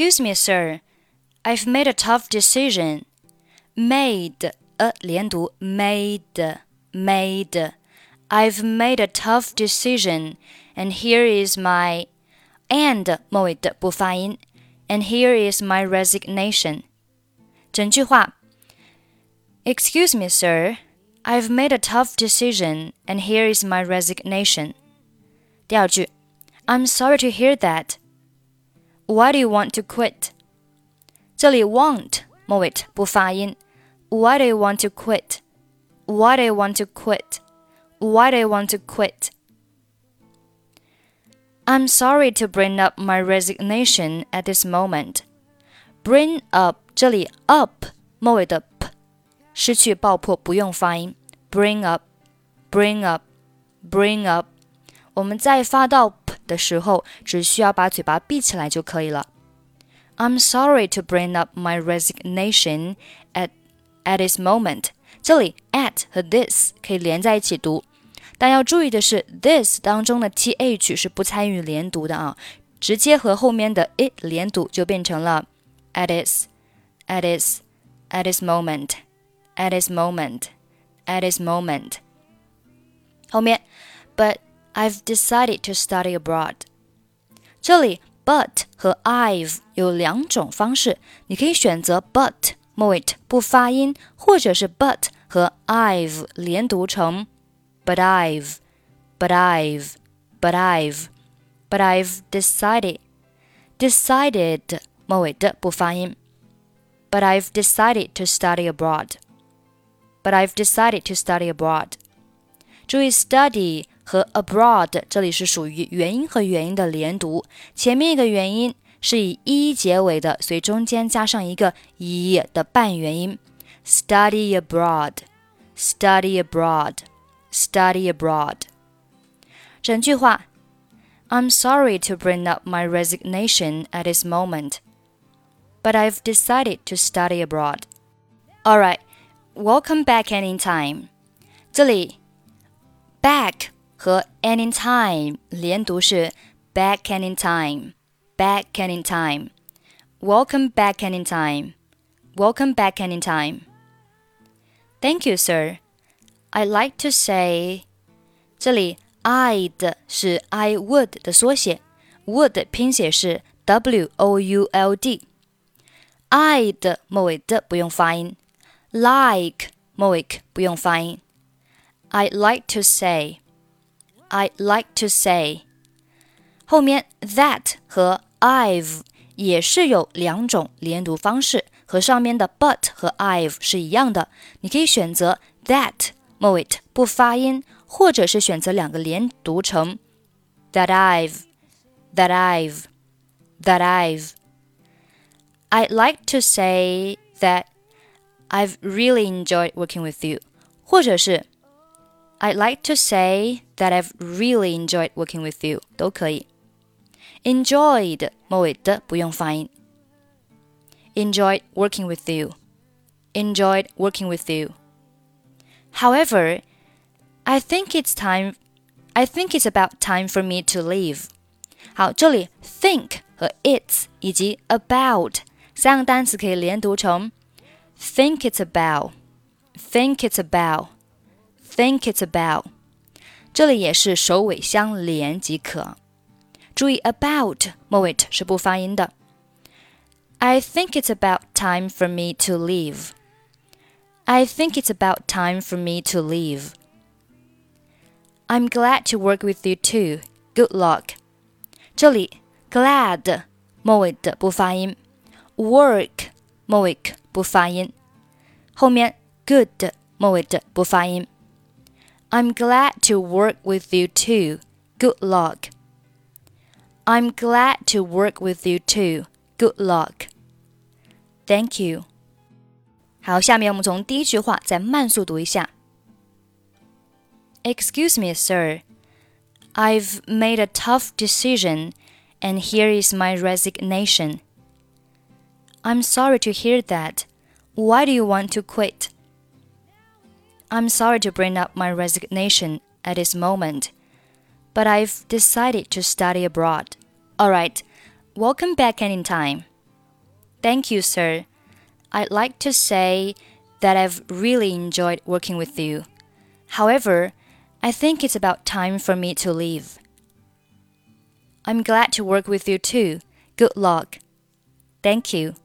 Excuse me, sir. I've made a tough decision. Made 呃连读 made made. I've made a tough decision, and here is my and 末尾的不发音，and here is my resignation. 整句话，Excuse me, sir. I've made a tough decision, and here is my resignation. 第二句，I'm sorry to hear that. Why do you want to quit? 这里 want 末尾不发音。Why do you want to quit? Why do you want to quit? Why do you want to quit? I'm sorry to bring up my resignation at this moment. Bring up 这里 up 末尾的 p 失去爆破，不用发音。Bring up, bring up, bring up。我们在发到 p 的时候，只需要把嘴巴闭起来就可以了。I'm sorry to bring up my resignation at at this moment。这里 at 和 this 可以连在一起读，但要注意的是，this 当中的 th 是不参与连读的啊，直接和后面的 it 连读就变成了 at this, at this, at this moment, at this moment。at this moment。后面，But I've decided to study abroad。这里 but 和 I've 有两种方式，你可以选择 but 末尾不发音，或者是 but 和 I've 连读成 but I've, but I've, but I've, but I've decided decided 末尾的不发音。But I've decided to study abroad but I've decided to study abroad. 注意 study 和 abroad 这里是属于元音和元音的连读，前面一个元音是以 e 结尾的，所以中间加上一个 e 的半元音。Study abroad, study abroad, study abroad。整句话：I'm sorry to bring up my resignation at this moment, but I've decided to study abroad. All right. Welcome back anytime。这里 back 和 anytime 连读是 back anytime, back anytime. Welcome back anytime. Welcome back anytime. Thank you, sir. I like to say，这里 I 的是 I would 的缩写，would 拼写是 W O U L D。I 的末尾的不用发音。like 末尾不用发音。 I like to say, I like to say。后面 that 和 I've 也是有两种连读方式，和上面的 but 和 I've 是一样的。你可以选择 that 末尾不发音，或者是选择两个连读成 that I've, that I've, that I've. I like to say that I've really enjoyed working with you，或者是 I'd like to say that I've really enjoyed working with you 都可以。Enjoyed 末尾的不用发音。Enjoyed working with you. Enjoyed working with you. However, I think it's time. I think it's about time for me to leave. 好，这里 think 和 it's 以及 about 三个单词可以连读成 think it's about, think it's about, think it's about。这里也是首尾相连即可。注意 about 末尾是不发音的。I think it's about time for me to leave. I think it's about time for me to leave. I'm glad to work with you too. Good luck. 这里 glad 末尾的不发音，work 末尾不发音，后面 good 末尾的不发音。 I'm glad to work with you too. Good luck. I'm glad to work with you too. Good luck. Thank you. 好，下面我们从第一句话再慢速读一下。Excuse me, sir. I've made a tough decision, and here is my resignation. I'm sorry to hear that. Why do you want to quit? I'm sorry to bring up my resignation at this moment, but I've decided to study abroad. Alright, welcome back anytime. Thank you, sir. I'd like to say that I've really enjoyed working with you. However, I think it's about time for me to leave. I'm glad to work with you too. Good luck. Thank you.